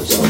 Zone.